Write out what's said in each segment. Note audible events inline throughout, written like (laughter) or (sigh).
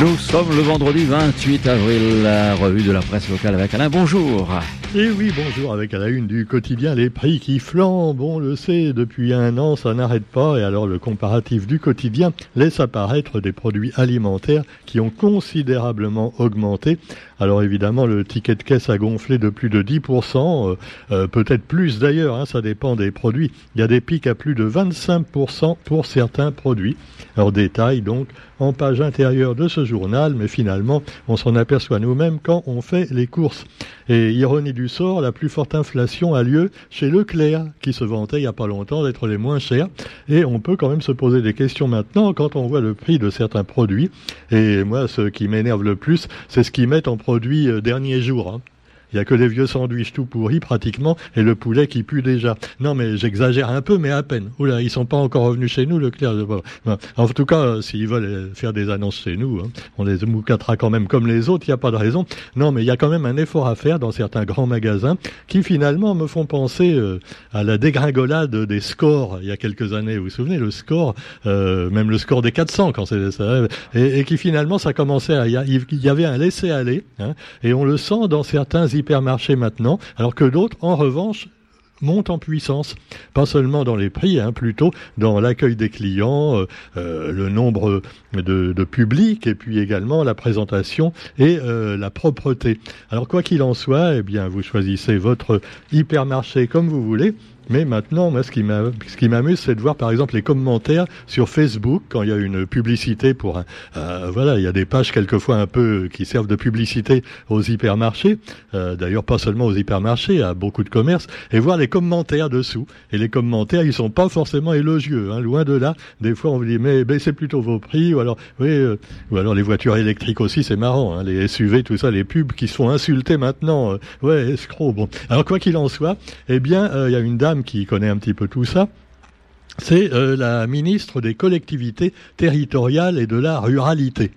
Nous sommes le vendredi 28 avril, la revue de la presse locale avec Alain. Bonjour. Et oui, bonjour, avec à la une du quotidien les prix qui flambent, on le sait, depuis un an ça n'arrête pas, et alors le comparatif du quotidien laisse apparaître des produits alimentaires qui ont considérablement augmenté. Alors évidemment, le ticket de caisse a gonflé de plus de 10%, euh, euh, peut-être plus d'ailleurs, hein, ça dépend des produits. Il y a des pics à plus de 25% pour certains produits. Alors détail donc en page intérieure de ce journal, mais finalement, on s'en aperçoit nous-mêmes quand on fait les courses. Et ironie du sort, la plus forte inflation a lieu chez Leclerc, qui se vantait il n'y a pas longtemps d'être les moins chers. Et on peut quand même se poser des questions maintenant quand on voit le prix de certains produits. Et moi, ce qui m'énerve le plus, c'est ce qu'ils mettent en produit euh, dernier jour. Hein. Il n'y a que les vieux sandwichs tout pourris pratiquement et le poulet qui pue déjà. Non mais j'exagère un peu mais à peine. Oula, ils sont pas encore revenus chez nous, le clair. En tout cas, euh, s'ils veulent euh, faire des annonces chez nous, hein, on les moucatera quand même comme les autres, il n'y a pas de raison. Non mais il y a quand même un effort à faire dans certains grands magasins qui finalement me font penser euh, à la dégringolade des scores il y a quelques années. Vous vous souvenez, le score, même le score des 400 quand c'est ça, et, et, qui finalement ça commençait à... Il y avait un laisser-aller hein, et on le sent dans certains hypermarchés maintenant, alors que d'autres, en revanche, montent en puissance, pas seulement dans les prix, hein, plutôt dans l'accueil des clients, euh, euh, le nombre de, publics et puis également la présentation et euh, la propreté. Alors quoi qu'il en soit, eh bien vous choisissez votre hypermarché comme vous voulez. Mais maintenant, moi, ce qui m'amuse, c'est de voir, par exemple, les commentaires sur Facebook quand il y a une publicité pour un, euh, voilà, il y a des pages quelquefois un peu qui servent de publicité aux hypermarchés. Euh, D'ailleurs, pas seulement aux hypermarchés, à beaucoup de commerces, et voir les commentaires dessous. Et les commentaires, ils sont pas forcément élogieux, hein, loin de là. Des fois, on vous dit, mais baissez plutôt vos prix, ou alors, oui, euh, ou alors les voitures électriques aussi, c'est marrant, hein, les SUV, tout ça, les pubs qui se font insulter maintenant. Euh, ouais, escroc. Bon, alors quoi qu'il en soit, eh bien, euh, il y a une dame qui connaît un petit peu tout ça, c'est euh, la ministre des collectivités territoriales et de la ruralité.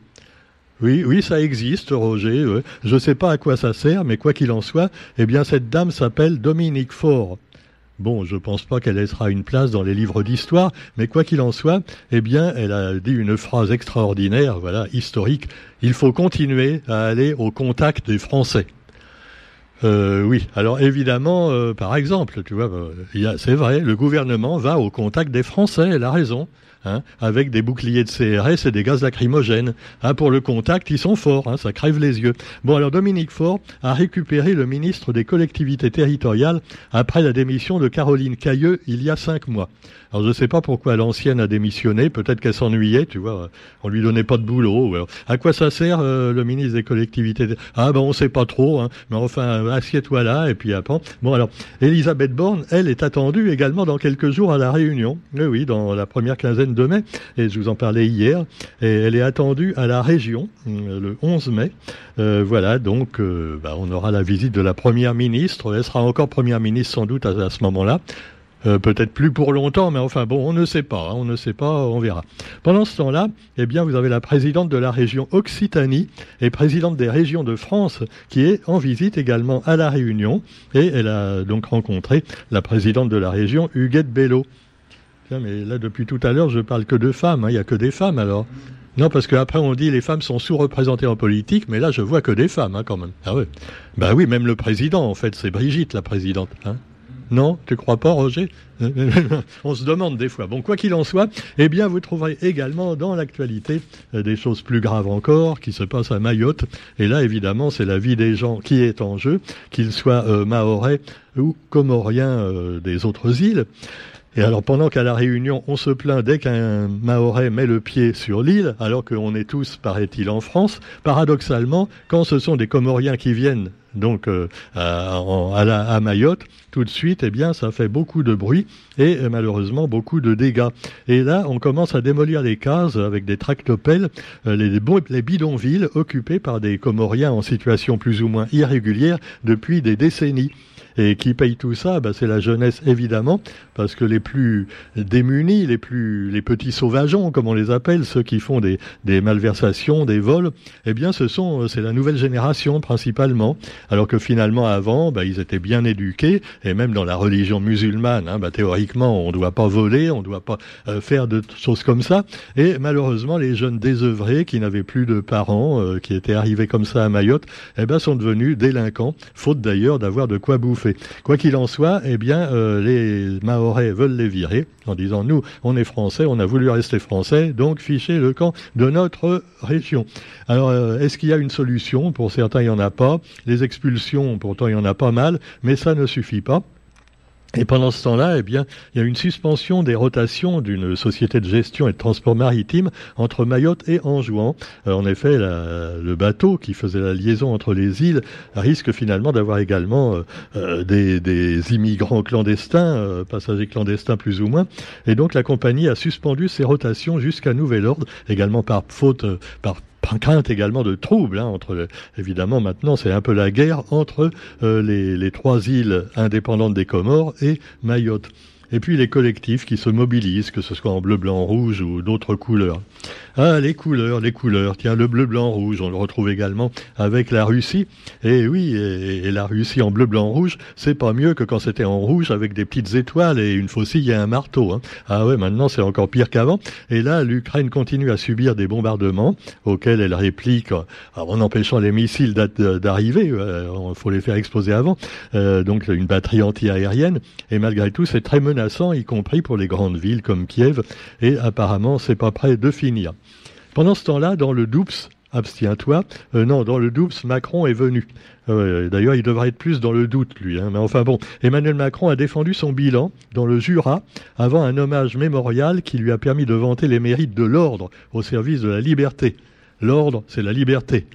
Oui, oui, ça existe, Roger. Je ne sais pas à quoi ça sert, mais quoi qu'il en soit, eh bien, cette dame s'appelle Dominique Faure. Bon, je ne pense pas qu'elle laissera une place dans les livres d'histoire, mais quoi qu'il en soit, eh bien, elle a dit une phrase extraordinaire, voilà, historique. Il faut continuer à aller au contact des Français. Euh, oui, alors évidemment, euh, par exemple, tu vois, euh, c'est vrai, le gouvernement va au contact des Français, elle a raison. Hein, avec des boucliers de CRS et des gaz lacrymogènes. Hein, pour le contact, ils sont forts, hein, ça crève les yeux. Bon, alors Dominique Faure a récupéré le ministre des collectivités territoriales après la démission de Caroline Cailleux il y a cinq mois. Alors je ne sais pas pourquoi l'ancienne a démissionné, peut-être qu'elle s'ennuyait, tu vois, on lui donnait pas de boulot. À quoi ça sert euh, le ministre des collectivités Ah ben on sait pas trop, hein, mais enfin assieds-toi là et puis après. Bon alors, Elisabeth Borne, elle est attendue également dans quelques jours à la Réunion. Oui, oui, dans la première quinzaine de mai, et je vous en parlais hier. Et elle est attendue à la région euh, le 11 mai. Euh, voilà, donc euh, bah, on aura la visite de la première ministre. Elle sera encore première ministre sans doute à ce moment-là. Peut-être plus pour longtemps, mais enfin bon, on ne sait pas, hein, on ne sait pas, on verra. Pendant ce temps-là, eh bien, vous avez la présidente de la région Occitanie et présidente des régions de France qui est en visite également à la Réunion et elle a donc rencontré la présidente de la région Huguette Bello. Tiens, mais là depuis tout à l'heure, je parle que de femmes, hein, il n'y a que des femmes alors. Non, parce qu'après on dit les femmes sont sous-représentées en politique, mais là je vois que des femmes hein, quand même. Ah oui. Bah oui, même le président en fait, c'est Brigitte la présidente. Hein. Non, tu crois pas, Roger? (laughs) On se demande des fois. Bon, quoi qu'il en soit, eh bien, vous trouverez également dans l'actualité euh, des choses plus graves encore qui se passent à Mayotte. Et là, évidemment, c'est la vie des gens qui est en jeu, qu'ils soient euh, maorais ou comoriens euh, des autres îles. Et alors pendant qu'à la Réunion, on se plaint dès qu'un Mahorais met le pied sur l'île, alors qu'on est tous, paraît-il, en France, paradoxalement, quand ce sont des Comoriens qui viennent donc euh, à, Mayotte, tout de suite, eh bien, ça fait beaucoup de bruit et euh, malheureusement beaucoup de dégâts. Et là, on commence à démolir les cases avec des tractopelles, euh, les, les bidonvilles occupés par des Comoriens en situation plus ou moins irrégulière depuis des décennies. Et qui paye tout ça bah, C'est la jeunesse évidemment, parce que les plus démunis, les plus les petits sauvageons, comme on les appelle, ceux qui font des, des malversations, des vols, eh bien ce sont c'est la nouvelle génération principalement. Alors que finalement avant, bah, ils étaient bien éduqués et même dans la religion musulmane, hein, bah, théoriquement on ne doit pas voler, on ne doit pas euh, faire de choses comme ça. Et malheureusement les jeunes désœuvrés qui n'avaient plus de parents, euh, qui étaient arrivés comme ça à Mayotte, eh ben sont devenus délinquants, faute d'ailleurs d'avoir de quoi bouffer. Quoi qu'il en soit, eh bien euh, les Mahorais veulent les virer en disant nous on est français, on a voulu rester français, donc fichez le camp de notre région. Alors est-ce qu'il y a une solution? Pour certains il n'y en a pas. Les expulsions, pourtant il y en a pas mal, mais ça ne suffit pas. Et pendant ce temps-là, eh bien, il y a une suspension des rotations d'une société de gestion et de transport maritime entre Mayotte et Anjouan. Euh, en effet, le bateau qui faisait la liaison entre les îles risque finalement d'avoir également euh, euh, des, immigrants clandestins, passagers clandestins plus ou moins. Et donc la compagnie a suspendu ses rotations jusqu'à nouvel ordre, également par faute, par crainte également de troubles. Hein, entre évidemment, maintenant, c'est un peu la guerre entre euh, les, les, trois îles indépendantes des Comores et Mayotte et puis les collectifs qui se mobilisent, que ce soit en bleu, blanc, rouge ou d'autres couleurs. Ah, les couleurs, les couleurs. Tiens, le bleu, blanc, rouge, on le retrouve également avec la Russie. Et oui, et, la Russie en bleu, blanc, rouge, c'est pas mieux que quand c'était en rouge avec des petites étoiles et une faucille et un marteau. Hein. Ah ouais, maintenant c'est encore pire qu'avant. Et là, l'Ukraine continue à subir des bombardements auxquels elle réplique en empêchant les missiles d'arriver. Il euh, faut les faire exploser avant. Euh, donc une batterie anti-aérienne. Et malgré tout, c'est très menaçant y compris pour les grandes villes comme Kiev, et apparemment c'est pas prêt de finir. Pendant ce temps-là, dans le Doups, abstiens-toi, euh, non, dans le Doups, Macron est venu. Euh, d'ailleurs, il devrait être plus dans le doute, lui. Hein. Mais enfin bon, Emmanuel Macron a défendu son bilan dans le Jura avant un hommage mémorial qui lui a permis de vanter les mérites de l'ordre au service de la liberté. L'ordre, c'est la liberté.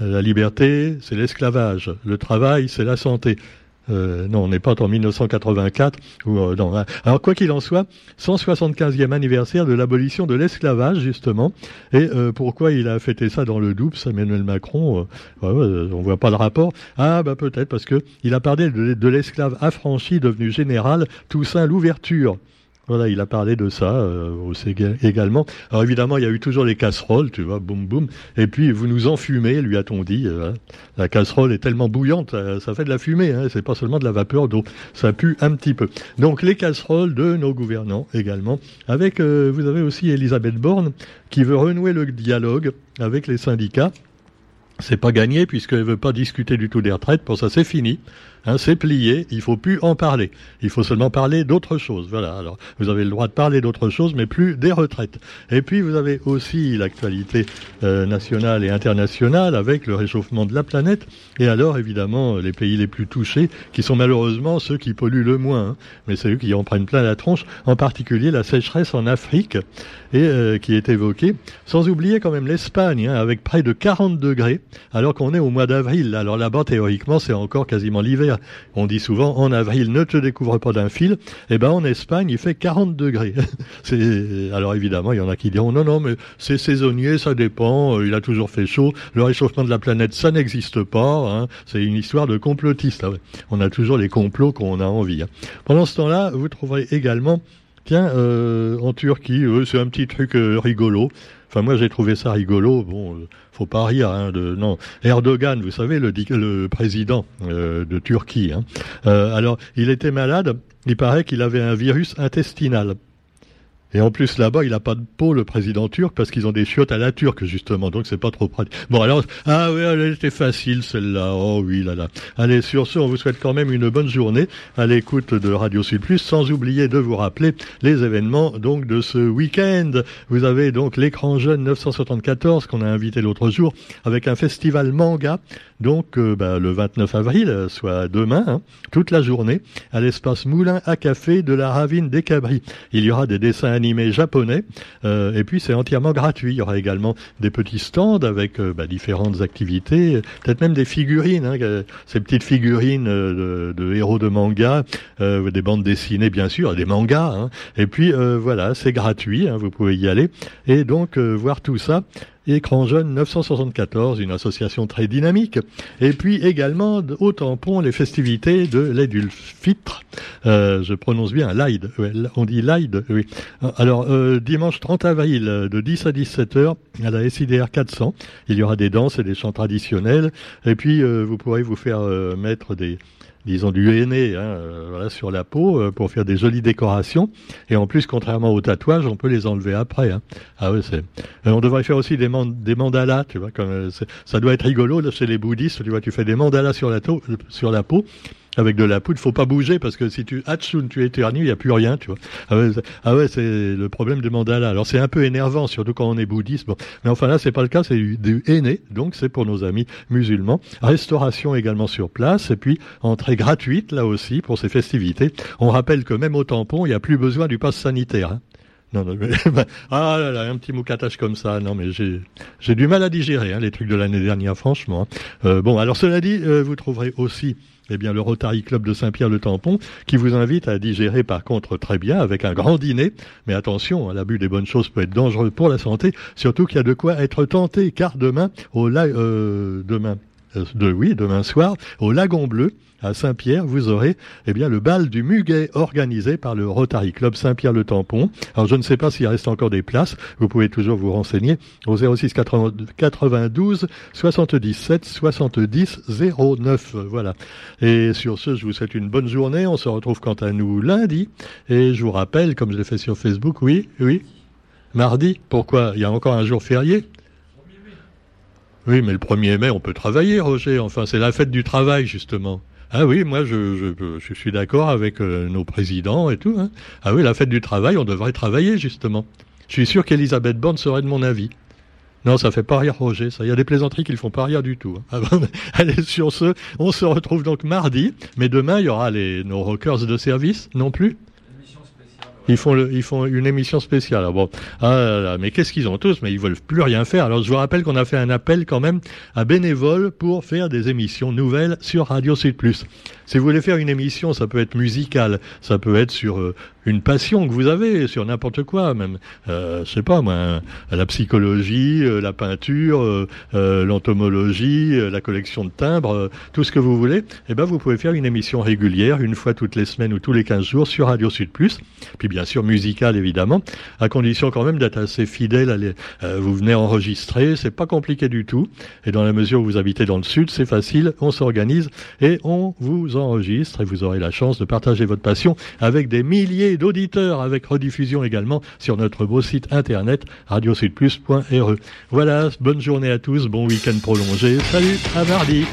La liberté, c'est l'esclavage. Le travail, c'est la santé. Euh, non, on n'est pas en 1984. Ou, euh, non. Alors quoi qu'il en soit, 175e anniversaire de l'abolition de l'esclavage justement. Et euh, pourquoi il a fêté ça dans le Doubs, Emmanuel Macron On voit pas le rapport. Ah bah peut-être parce que il a parlé de l'esclave affranchi devenu général Toussaint l'ouverture. Voilà, il a parlé de ça euh, également. Alors évidemment, il y a eu toujours les casseroles, tu vois, boum boum. Et puis vous nous enfumez, lui a-t-on dit. Euh, la casserole est tellement bouillante, euh, ça, fait de la fumée. Hein, c'est pas seulement de la vapeur d'eau, ça pue un petit peu. Donc les casseroles de nos gouvernants également. Avec, vous avez aussi Elisabeth Borne qui veut renouer le dialogue avec les syndicats. C'est pas gagné puisqu'elle veut pas discuter du tout des retraites. Pour ça, c'est fini. Hein, c'est plié, il faut plus en parler. Il faut seulement parler d'autre chose. Voilà. Alors, vous avez le droit de parler d'autre chose, mais plus des retraites. Et puis, vous avez aussi l'actualité euh, nationale et internationale avec le réchauffement de la planète. Et alors, évidemment, les pays les plus touchés, qui sont malheureusement ceux qui polluent le moins, hein. mais c'est eux qui en prennent plein la tronche. En particulier, la sécheresse en Afrique, et euh, qui est évoquée. Sans oublier quand même l'Espagne, hein, avec près de 40 degrés, alors qu'on est au mois d'avril. Alors là-bas, théoriquement, c'est encore quasiment l'hiver on dit souvent en avril ne te découvre pas d'un fil. Eh ben en Espagne il fait 40 degrés. (laughs) alors évidemment il y en a qui diront non non mais c'est saisonnier, ça dépend. Euh, il a toujours fait chaud. Le réchauffement de la planète ça n'existe pas. Hein. C'est une histoire de complotiste. Ah on a toujours les complots qu'on a envie. Hein. Pendant ce temps-là vous trouverez également Tiens, euh, en Turquie, c'est un petit truc euh, rigolo. Enfin, moi, j'ai trouvé ça rigolo. Bon, euh, faut pas rire. Hein, de, non, Erdogan, vous savez, le, le président euh, de Turquie. Hein. Euh, alors, il était malade. Il paraît qu'il avait un virus intestinal. Et en plus là-bas, il n'a pas de peau le président turc parce qu'ils ont des chiottes à la turque justement, donc c'est pas trop pratique. Bon alors, ah oui, elle était facile celle-là. Oh oui là là. Allez sur ce, on vous souhaite quand même une bonne journée à l'écoute de Radio Sud Plus, sans oublier de vous rappeler les événements donc de ce week-end. Vous avez donc l'écran jeune 974 qu'on a invité l'autre jour avec un festival manga donc euh, bah, le 29 avril, soit demain, hein, toute la journée, à l'espace Moulin à Café de la Ravine des Cabris. Il y aura des dessins animés japonais, euh, et puis c'est entièrement gratuit. Il y aura également des petits stands avec euh, bah, différentes activités, peut-être même des figurines, hein, ces petites figurines de, héros de manga, des bandes dessinées bien sûr, des mangas. Hein. et puis voilà, c'est gratuit, vous pouvez y aller, et donc voir tout ça. Écran Jeune 974, une association très dynamique. Et puis également au tampon les festivités de l'Edulfitre. Euh, je prononce bien l'Aïd. on dit l'Aïd, oui. Alors euh, dimanche 30 avril de 10 à 17 heures à la SIDR 400, il y aura des danses et des chants traditionnels. Et puis euh, vous pourrez vous faire euh, mettre des disons du henné hein, euh, sur la peau euh, pour faire des jolies décorations. Et en plus, contrairement aux tatouages, on peut les enlever après. Hein. Ah ouais, c'est. Euh, on devrait faire aussi des, mandalas, tu vois, comme ça doit être rigolo là, chez les bouddhistes. Tu vois, tu fais des mandalas sur la, sur la peau avec de la poudre. Faut pas bouger parce que si tu Hatsun, tu éternues, il y a plus rien, tu vois. Ah ouais, ah c'est le problème du mandala. Alors c'est un peu énervant, surtout quand on est bouddhiste. Bon. Mais enfin là, c'est pas le cas, c'est du, du donc c'est pour nos amis musulmans. Restauration également sur place et puis entrée gratuite là aussi pour ces festivités. On rappelle que même au tampon, il n'y a plus besoin du pass sanitaire. Hein. Non, non, mais, (laughs) ah là là, un petit moucatage comme ça, non mais j'ai j'ai du mal à digérer hein, les trucs de l'année dernière, franchement. Hein. Euh, bon, alors cela dit, euh, vous trouverez aussi eh bien, le Rotary Club de Saint-Pierre-le-Tampon, qui vous invite à digérer par contre très bien avec un grand dîner. Mais attention, hein, l'abus des bonnes choses peut être dangereux pour la santé, surtout qu'il y a de quoi être tenté, car demain, au euh, demain, de, oui, demain soir, au Lagon Bleu, à Saint-Pierre, vous aurez eh bien le bal du Muguet organisé par le Rotary Club Saint-Pierre-le-Tampon. Alors je ne sais pas s'il reste encore des places, vous pouvez toujours vous renseigner au 06 92 77 70 09. Voilà. Et sur ce, je vous souhaite une bonne journée. On se retrouve quant à nous lundi. Et je vous rappelle, comme je l'ai fait sur Facebook, oui, oui, mardi. Pourquoi? Il y a encore un jour férié oui, mais le 1er mai, on peut travailler, Roger. Enfin, c'est la fête du travail, justement. Ah oui, moi je, je, suis d'accord avec euh, nos présidents et tout. Hein. Ah oui, la fête du travail, on devrait travailler justement. Je suis sûr qu'Elisabeth Borne serait de mon avis. Non, ça fait pas rire Roger, ça. Il y a des plaisanteries qui ne font pas rire du tout. Hein. (laughs) Allez, sur ce, on se retrouve donc mardi, mais demain il y aura les, nos rockers de service, non plus? Ils font, une émission spéciale. Bon, ah mais qu'est-ce qu'ils ont tous? Mais ils veulent plus rien faire. Alors je vous rappelle qu'on a fait un appel quand même à bénévoles pour faire des émissions nouvelles sur Radio Sud. Si vous voulez faire une émission, ça peut être musical, ça peut être sur euh, une passion que vous avez, sur n'importe quoi, même, euh, je sais pas moi, la psychologie, euh, la peinture, euh, l'entomologie, la collection de timbres, tout ce que vous voulez, eh ben vous pouvez faire une émission régulière, une fois toutes les semaines ou tous les 15 jours sur Radio Sud Plus, puis bien sûr musical évidemment, à condition quand même d'être assez fidèle. vous venez enregistrer, c'est pas compliqué du tout, et dans la mesure où vous habitez dans le sud, c'est facile, on s'organise et on vous enregistre et vous aurez la chance de partager votre passion avec des d'auditeurs, avec rediffusion également sur notre beau site internet radiosudplus.re. Voilà, bonne journée à tous, bon week-end prolongé. Salut, à mardi.